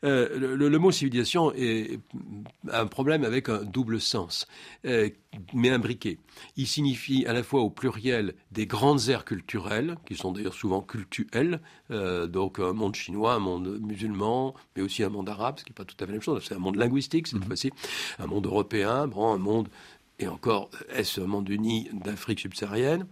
Euh, le, mot civilisation est un problème avec un double sens, euh, mais imbriqué. Il signifie à la fois au pluriel des grandes aires culturelles, qui sont d'ailleurs souvent cultuelles, donc un monde chinois, un monde musulman, mais aussi un monde arabe, qui n'est pas tout à fait la même chose. C'est un monde linguistique cette mhm. fois-ci, un monde européen, bon, un monde et encore, est-ce un monde uni d'Afrique subsaharienne?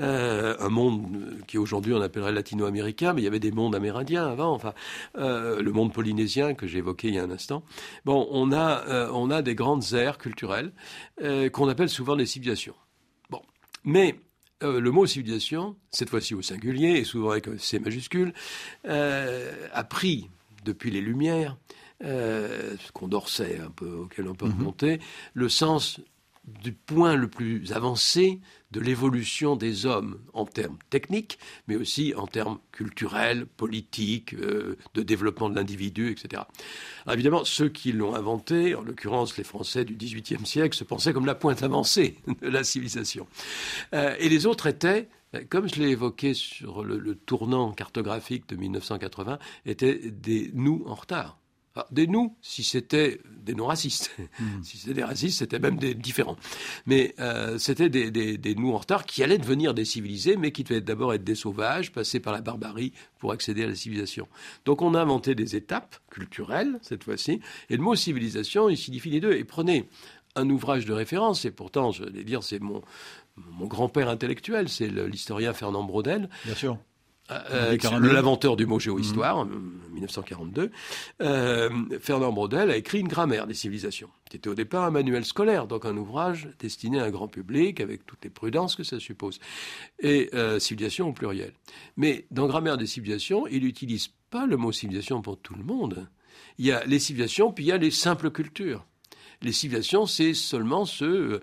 Euh, Un monde qui aujourd'hui on appellerait latino-américain, mais il y avait des mondes amérindiens avant, enfin, euh, le monde polynésien que j'ai évoqué il y a un instant. Bon, on a, euh, on a des grandes aires culturelles qu'on appelle souvent des civilisations. Bon, mais le mot civilisation, cette fois-ci au singulier, et souvent avec C majuscule, a pris, depuis les Lumières, euh, Condorcet un peu, auquel on peut mhm. remonter, le sens du point le plus avancé de l'évolution des hommes en termes techniques, mais aussi en termes culturels, politiques, euh, de développement de l'individu, etc. évidemment, ceux qui l'ont inventé, en l'occurrence les Français du XVIIIe siècle, se pensaient comme la pointe avancée <laughs> de la civilisation. Euh, et les autres étaient comme je l'ai évoqué sur le, le, tournant cartographique de 1980, étaient des nous en retard. Ah, des nous, si c'était des non-racistes. Hmm. <laughs> si c'était des racistes, c'était même des différents. Mais euh, c'était des, des, nous en retard qui allaient devenir des civilisés, mais qui devaient d'abord être des sauvages, passer par la barbarie pour accéder à la civilisation. Donc on a inventé des étapes culturelles, cette fois-ci, et le mot civilisation, il signifie les deux. Et prenez un ouvrage de référence, et pourtant, je vais dire, c'est mon, mon grand-père intellectuel, c'est l'historien Fernand Braudel. Bien sûr. Euh, l'inventeur du mot géohistoire, mmh. en 1942, euh, Fernand Braudel a écrit une grammaire des civilisations, qui était au départ un manuel scolaire, donc un ouvrage destiné à un grand public, avec toutes les prudences que ça suppose, et euh, civilisation au pluriel. Mais dans grammaire des civilisations, il n'utilise pas le mot civilisation pour tout le monde. Il y a les civilisations, puis il y a les simples cultures. Les civilisations, c'est seulement ceux, euh,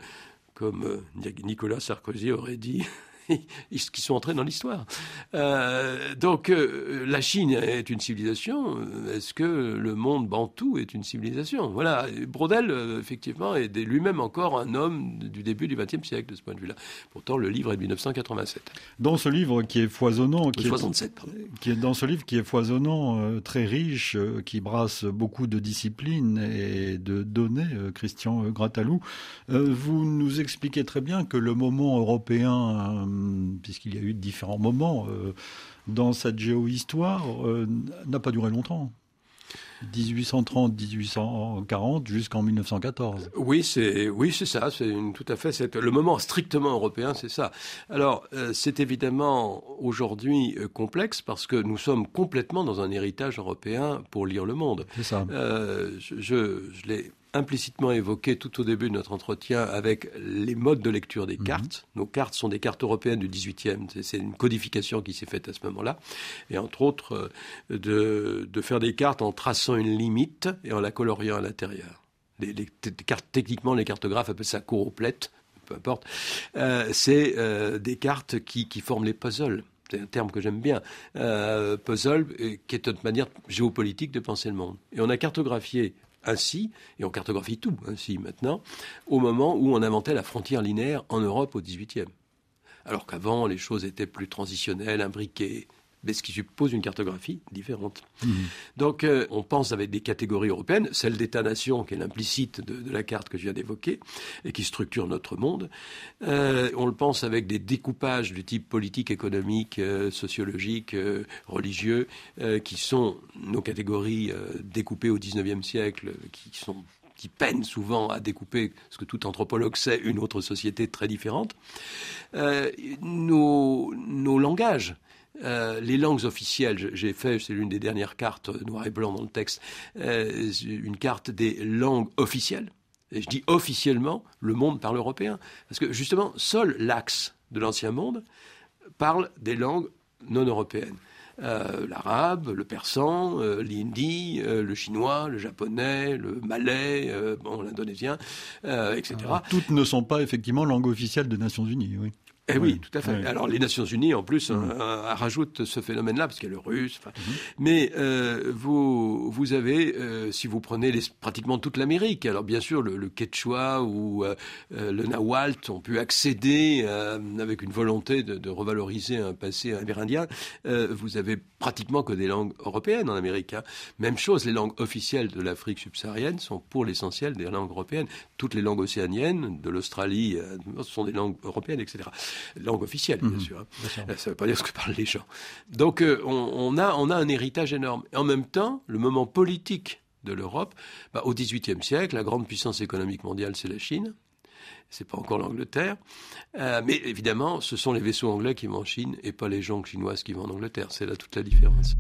comme Nicolas Sarkozy aurait dit, <laughs> qui sont entrés dans l'histoire. Euh, donc, euh, la Chine est une civilisation. Est-ce que le monde bantou est une civilisation? Voilà. Brodel, euh, effectivement, est lui-même encore un homme du début du XXe siècle de ce point de vue-là. Pourtant, le livre est de 1987. Dans ce livre qui est foisonnant, qui 67, est, qui est dans ce livre qui est foisonnant, très riche, qui brasse beaucoup de disciplines et de données, Christian Gratalou, vous nous expliquez très bien que le moment européen puisqu'il y a eu différents moments euh, dans cette géohistoire, euh, n'a pas duré longtemps. 1830-1840 jusqu'en 1914. Oui, c'est oui, c'est ça. C'est tout à fait. le moment strictement européen, c'est ça. Alors, euh, c'est évidemment aujourd'hui complexe parce que nous sommes complètement dans un héritage européen pour lire le monde. C'est ça. je, je l'ai implicitement évoqué tout au début de notre entretien avec les modes de lecture des mhm. cartes. Nos cartes sont des cartes européennes du 18e. C'est une codification qui s'est faite à ce moment-là. Et entre autres, euh, de, faire des cartes en traçant une limite et en la coloriant à l'intérieur. Les, cartes, techniquement, les cartographes appellent ça couroplettes, peu importe. Euh, c'est euh, des cartes qui, qui forment les puzzles c'est un terme que j'aime bien, puzzle, qui est une manière géopolitique de penser le monde. Et on a cartographié ainsi, et on cartographie tout ainsi maintenant, au moment où on inventait la frontière linéaire en Europe au XVIIIe. Alors qu'avant, les choses étaient plus transitionnelles, imbriquées, mais ce qui suppose une cartographie différente. Mmh. Donc euh, on pense avec des catégories européennes, celle d'État-nation qui est l'implicite de, la carte que je viens d'évoquer et qui structure notre monde. Euh, on le pense avec des découpages du type politique, économique, euh, sociologique, religieux, qui sont nos catégories découpées au XIXe siècle, qui sont qui peinent souvent à découper, ce que tout anthropologue sait, une autre société très différente. nos, nos langages euh, les langues officielles, j'ai fait, c'est l'une des dernières cartes noir et blanc dans le texte, euh, une carte des langues officielles. Et je dis officiellement, le monde parle européen. Parce que justement, seul l'axe de l'ancien monde parle des langues non européennes. Euh, l'arabe, le persan, l'hindi, le chinois, le japonais, le malais, l'indonésien, etc. toutes ne sont pas effectivement langues officielles des Nations Unies, oui. Eh oui, tout à fait. Alors les Nations Unies, en plus, mmh. euh, rajoutent ce phénomène-là, parce qu'il y a le russe. Mmh. Mais euh, vous, vous avez, euh, si vous prenez les, pratiquement toute l'Amérique, alors bien sûr, le, le quechua ou euh, euh, le nahuatl ont pu accéder avec une volonté de, de, revaloriser un passé amérindien. vous avez pratiquement que des langues européennes en Amérique. Hein. Même chose, les langues officielles de l'Afrique subsaharienne sont pour l'essentiel des langues européennes. Toutes les langues océaniennes, de l'Australie, sont des langues européennes, etc langue officielle, bien mhm. sûr. Hein. Ça ne veut pas dire ce que parlent les gens. Donc, euh, on, a, on a un héritage énorme. Et en même temps, le moment politique de l'Europe, bah, au XVIIIe siècle, la grande puissance économique mondiale, c'est la Chine. C'est pas encore l'Angleterre, euh, mais évidemment, ce sont les vaisseaux anglais qui vont en Chine et pas les gens chinoises qui vont en Angleterre. C'est là toute la différence.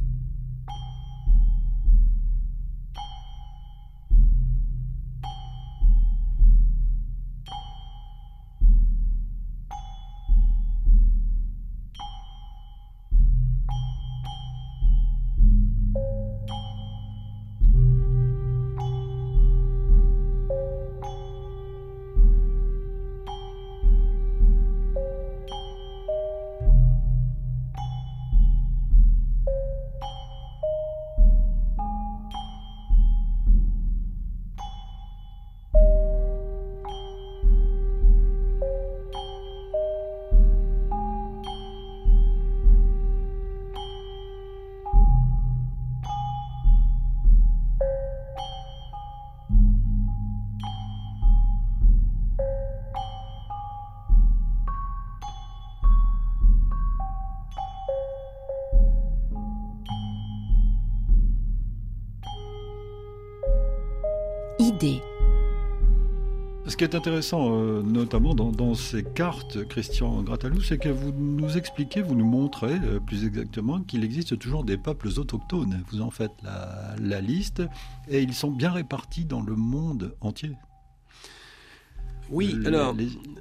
Ce qui est intéressant, euh, notamment dans, ces cartes, Christian Gratalou, c'est que vous nous expliquez, vous nous montrez euh, plus exactement qu'il existe toujours des peuples autochtones. Vous en faites la liste et ils sont bien répartis dans le monde entier. Oui, alors,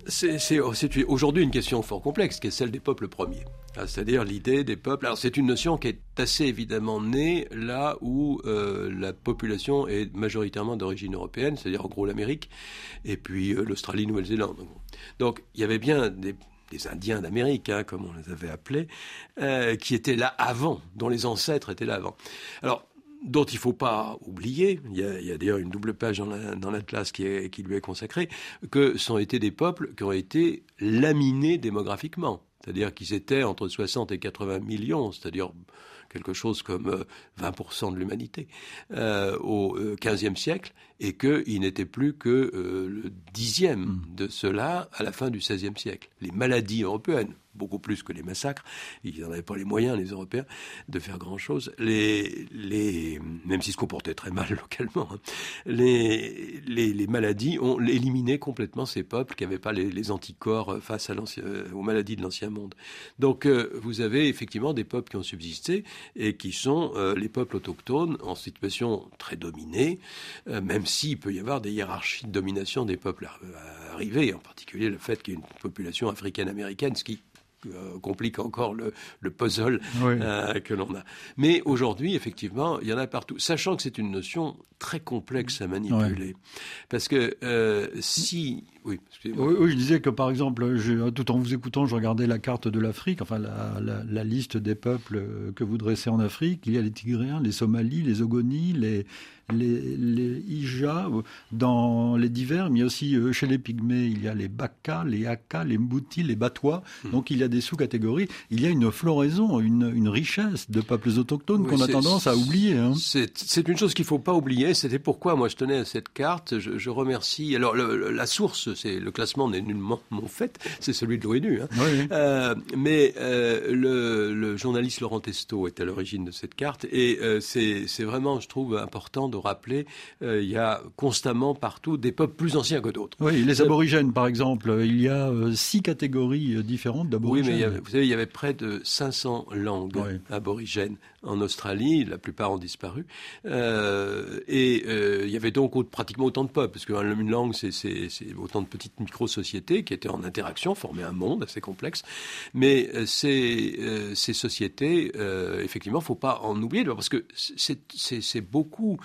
c'est aujourd'hui une question fort complexe, qui est celle des peuples premiers. Ah, c'est-à-dire l'idée des peuples. Alors, c'est une notion qui est assez évidemment née là où euh, la population est majoritairement d'origine européenne, c'est-à-dire en gros l'Amérique, et puis euh, l'Australie, Nouvelle-Zélande. Donc, il y avait bien des, Indiens d'Amérique, hein, comme on les avait appelés, euh, qui étaient là avant, dont les ancêtres étaient là avant. Alors, dont il ne faut pas oublier, il y a, d'ailleurs une double page dans l'Atlas qui, qui lui est consacrée, que ce ont été des peuples qui ont été laminés démographiquement. C'est-à-dire qu'ils étaient entre 60 et 80 millions, c'est-à-dire quelque chose comme 20% euh, de l'humanité euh, au XVe euh, siècle, et qu'ils n'étaient plus que le dixième hmm. de cela à la fin du XVIe siècle. Les maladies européennes, beaucoup plus que les massacres. Ils n'en avaient pas les moyens, les Européens, de faire grand-chose. Les, même s'ils se comportaient très mal <laughs> localement, hein. les, maladies ont éliminé complètement ces peuples qui n'avaient pas les, anticorps face à aux maladies de l'ancien monde. Donc euh, vous avez effectivement des peuples qui ont subsisté et qui sont euh, les peuples autochtones en situation très dominée, euh, même s'il peut y avoir des hiérarchies de domination des peuples arrivés, en particulier le fait qu'il y ait une population africaine-américaine, ce qui euh, complique encore le, puzzle euh, que l'on a. Mais aujourd'hui, effectivement, il y en a partout, sachant que c'est une notion très complexe à manipuler. Parce que euh, si... Oui, oui, je disais que par exemple, tout en vous écoutant, je regardais la carte de l'Afrique, enfin la, la, liste des peuples que vous dressez en Afrique. Il y a les Tigréens, les Somalis, les Ogonis, les, les, les Ija dans les divers, mais aussi chez les Pygmées, il y a les Baka, les Aka, les Mbouti, les Batois. Hmm. Donc il y a des sous-catégories. Il y a une floraison, une, une richesse de peuples autochtones qu'on a tendance à oublier. Hein. C'est une chose qu'il ne faut pas oublier. C'était pourquoi moi je tenais à cette carte. Je, je remercie. Alors la source, c'est le classement n'est nullement mon fait, c'est celui de l'ONU. Hein. Euh, mais euh, le, le, journaliste Laurent Testo est à l'origine de cette carte et euh, c'est vraiment, je trouve, important de rappeler. Il y a constamment partout des peuples plus anciens que d'autres. Oui, les aborigènes, par exemple, il y a six catégories différentes d'aborigènes. Oui, mais vous savez, il y avait près de 500 langues aborigènes en Australie, la plupart ont disparu. Et il y avait donc pratiquement autant de peuples, parce qu'une langue, c'est autant de petites micro-sociétés qui étaient en interaction, formaient un monde assez complexe. Mais euh, ces, ces sociétés, effectivement, il ne faut pas en oublier, parce que c'est beaucoup,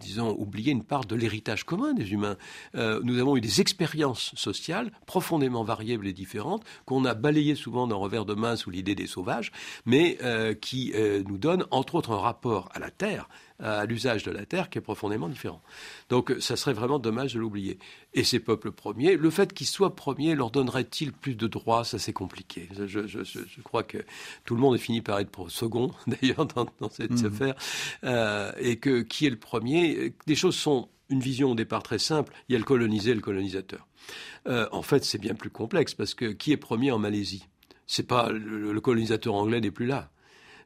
disons, oublier une part de l'héritage commun des humains. nous avons eu des expériences sociales profondément variables et différentes, qu'on a balayées souvent d'un revers de main sous l'idée des sauvages, mais qui euh, nous donne, entre autres, un rapport à la Terre, à l'usage de la terre qui est profondément différent. Donc ça serait vraiment dommage de l'oublier. Et ces peuples premiers, le fait qu'ils soient premiers leur donnerait-il plus de droits? Ça c'est compliqué. Je, crois que tout le monde est fini par être second <laughs> d'ailleurs dans, cette mmh. affaire. Euh, et que qui est le premier? Des choses sont une vision au départ très simple. Il y a le colonisé et le colonisateur. Euh, en fait, c'est bien plus complexe parce que qui est premier en Malaisie? C'est pas le colonisateur anglais n'est plus là.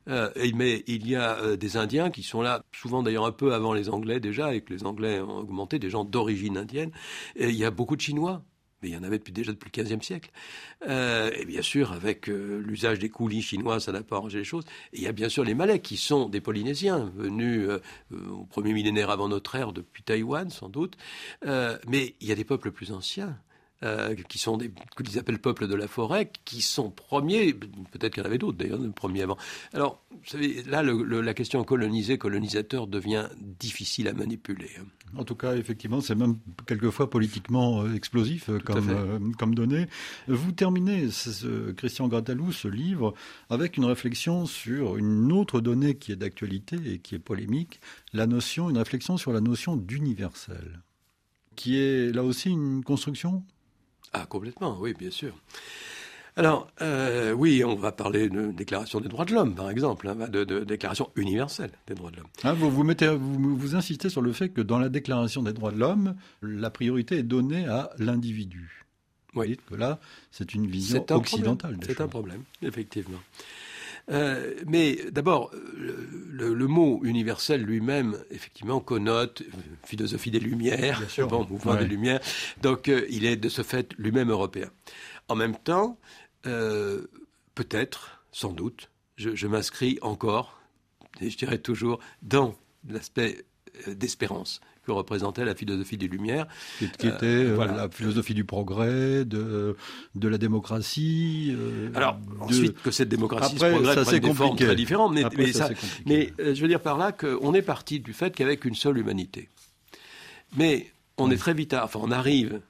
Euh, mais il y a euh, des Indiens qui sont là, souvent d'ailleurs un peu avant les Anglais déjà, et que les Anglais ont augmenté, des gens d'origine indienne. Et il y a beaucoup de Chinois. Mais il y en avait depuis, déjà depuis le XVe siècle. Euh, et bien sûr, avec l'usage des coulis chinois, ça n'a pas arrangé les choses. Il y a bien sûr les Malais, qui sont des Polynésiens, venus au premier millénaire avant notre ère, depuis Taïwan sans doute. mais il y a des peuples plus anciens. Euh, qui sont des qu'ils appellent peuples de la forêt, qui sont premiers, peut-être qu'il y en avait d'autres d'ailleurs, premiers avant. Alors, vous savez, là, la question colonisé, colonisateur devient difficile à manipuler. Hein. En tout cas, effectivement, c'est même quelquefois politiquement euh, explosif euh, comme, comme donnée. Vous terminez, ce, Christian Gratalou, ce livre, avec une réflexion sur une autre donnée qui est d'actualité et qui est polémique, la notion, une réflexion sur la notion d'universel, qui est là aussi une construction? Ah, complètement, oui, bien sûr. Alors, euh, oui, on va parler de déclaration des droits de l'homme, par exemple, hein, de, déclaration universelle des droits de l'homme. Ah, vous, vous, mettez, vous, vous, insistez sur le fait que dans la déclaration des droits de l'homme, la priorité est donnée à l'individu. Oui. Vous dites que là, c'est une vision occidentale. C'est un problème, effectivement. Euh, mais d'abord, le, mot universel lui-même, effectivement, connote euh, philosophie des Lumières, bon, mouvement des Lumières. Donc, euh, il est de ce fait lui-même européen. En même temps, peut-être, sans doute, je, je m'inscris encore, et je dirais toujours, dans l'aspect d'espérance que représentait la philosophie des Lumières. Qui, était euh, euh, la philosophie du progrès, de, de la démocratie. Euh, Alors, ensuite, que cette démocratie Après, progrès ça, prenne des formes très différentes. Mais, mais, ça, mais je veux dire par là qu'on est parti du fait qu'avec une seule humanité. Mais on est très vite, enfin, on arrive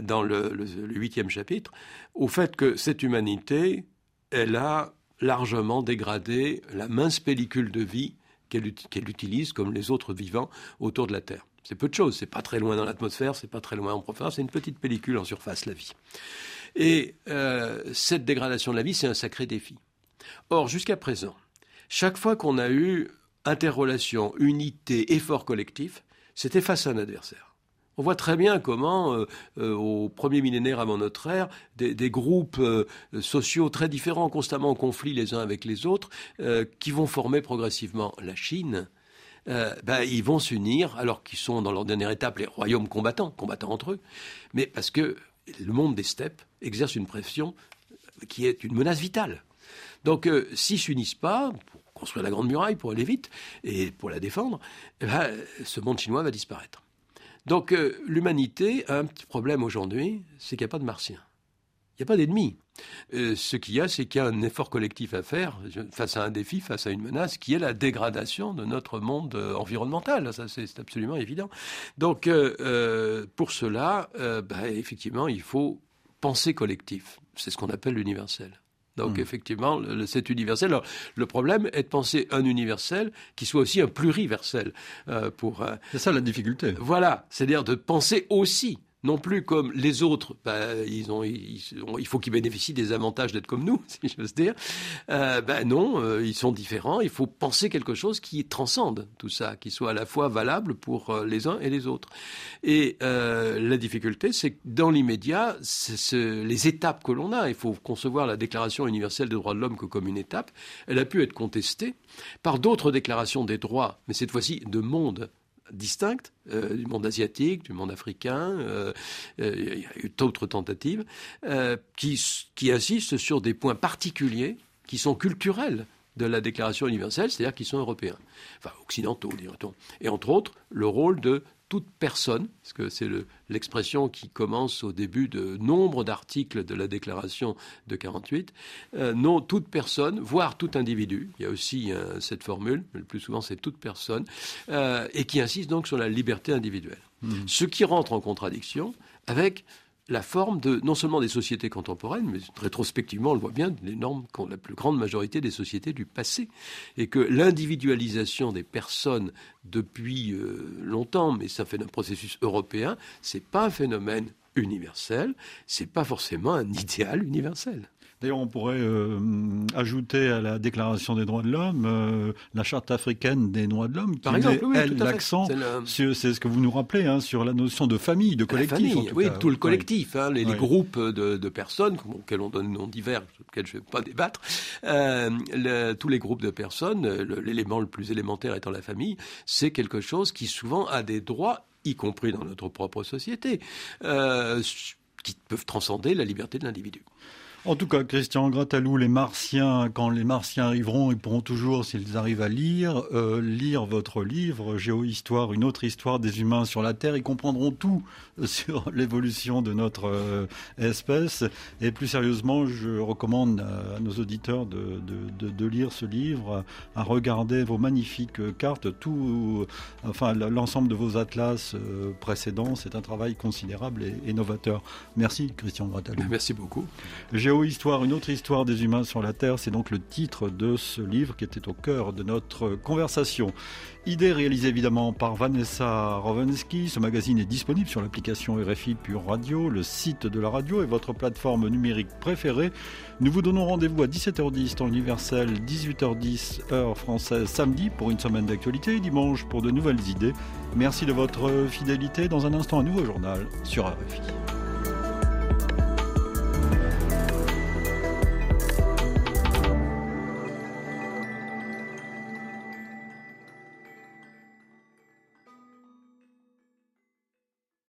dans le huitième chapitre au fait que cette humanité, elle a largement dégradé la mince pellicule de vie qu'elle utilise comme les autres vivants autour de la Terre. C'est peu de choses, c'est pas très loin dans l'atmosphère, c'est pas très loin en profondeur, c'est une petite pellicule en surface, la vie. Et euh, cette dégradation de la vie, c'est un sacré défi. Or, jusqu'à présent, chaque fois qu'on a eu interrelation, unité, effort collectif, c'était face à un adversaire. On voit très bien comment, euh, euh, au premier millénaire avant notre ère, des, groupes sociaux très différents, constamment en conflit les uns avec les autres, qui vont former progressivement la Chine, ben, ils vont s'unir, alors qu'ils sont dans leur dernière étape les royaumes combattants, combattants entre eux, mais parce que le monde des steppes exerce une pression qui est une menace vitale. Donc, s'ils s'unissent pas, pour construire la Grande Muraille, pour aller vite, et pour la défendre, eh ben, ce monde chinois va disparaître. Donc euh, l'humanité a un petit problème aujourd'hui, c'est qu'il n'y a pas de martiens. Il n'y a pas d'ennemi. Euh, ce qu'il y a, c'est qu'il y a un effort collectif à faire face à un défi, face à une menace, qui est la dégradation de notre monde euh, environnemental. Ça, c'est absolument évident. Donc, euh, pour cela, bah, effectivement, il faut penser collectif. C'est ce qu'on appelle l'universel. Donc hmm. effectivement, c'est universel. Alors, le problème est de penser un universel qui soit aussi un pluriversel. pour. c'est ça la difficulté. Voilà, c'est-à-dire de penser aussi non plus comme les autres, bah, il faut qu'ils bénéficient des avantages d'être comme nous, <laughs> si j'ose dire. Ben non, euh, ils sont différents. Il faut penser quelque chose qui transcende tout ça, qui soit à la fois valable pour euh, les uns et les autres. Et la difficulté, c'est que dans l'immédiat, les étapes que l'on a, il faut concevoir la Déclaration universelle des droits de l'homme comme une étape. Elle a pu être contestée par d'autres déclarations des droits, mais cette fois-ci de monde distinctes euh, du monde asiatique, du monde africain. Euh, euh, il y a eu d'autres tentatives qui, qui insistent sur des points particuliers qui sont culturels de la Déclaration universelle, c'est-à-dire qui sont européens, enfin occidentaux, dirait-on. Et entre autres, le rôle de toute personne, parce que c'est l'expression qui commence au début de nombre d'articles de la déclaration de 48, euh, non, toute personne, voire tout individu, il y a aussi euh, cette formule, mais le plus souvent c'est toute personne, euh, et qui insiste donc sur la liberté individuelle. Mmh. Ce qui rentre en contradiction avec la forme de non seulement des sociétés contemporaines, mais rétrospectivement, on le voit bien, qu'ont la plus grande majorité des sociétés du passé, et que l'individualisation des personnes depuis euh, longtemps, mais ça fait un processus européen, c'est pas un phénomène universel, c'est pas forcément un <laughs> idéal universel. D'ailleurs, on pourrait euh, ajouter à la Déclaration des droits de l'homme euh, la Charte africaine des droits de l'homme, qui met, l'accent, c'est ce que vous nous rappelez, hein, sur la notion de famille, de collectif. Famille, oui, tout le collectif, hein, les, groupes de, personnes, auxquels on donne des noms divers, sur lesquels je ne vais pas débattre, euh, tous les groupes de personnes, l'élément le plus élémentaire étant la famille, c'est quelque chose qui souvent a des droits, y compris dans notre propre société, qui peuvent transcender la liberté de l'individu. En tout cas, Christian Gratalou, les Martiens, quand les Martiens arriveront, ils pourront toujours, s'ils arrivent à lire, euh, lire votre livre, Géohistoire, une autre histoire des humains sur la Terre. Ils comprendront tout <laughs> sur l'évolution de notre euh, espèce. Et plus sérieusement, je recommande à, nos auditeurs de, de, lire ce livre, à regarder vos magnifiques cartes, tout, enfin l'ensemble de vos atlas euh, précédents. C'est un travail considérable et, novateur. Merci, Christian Gratalou. Merci beaucoup. Histoire, une autre histoire des humains sur la Terre, c'est donc le titre de ce livre qui était au cœur de notre conversation. Idée réalisée évidemment par Vanessa Rovensky. Ce magazine est disponible sur l'application RFI Pure Radio, le site de la radio et votre plateforme numérique préférée. Nous vous donnons rendez-vous à 17h10 temps universel, 18h10 heure française samedi pour une semaine d'actualité et dimanche pour de nouvelles idées. Merci de votre fidélité. Dans un instant, un nouveau journal sur RFI.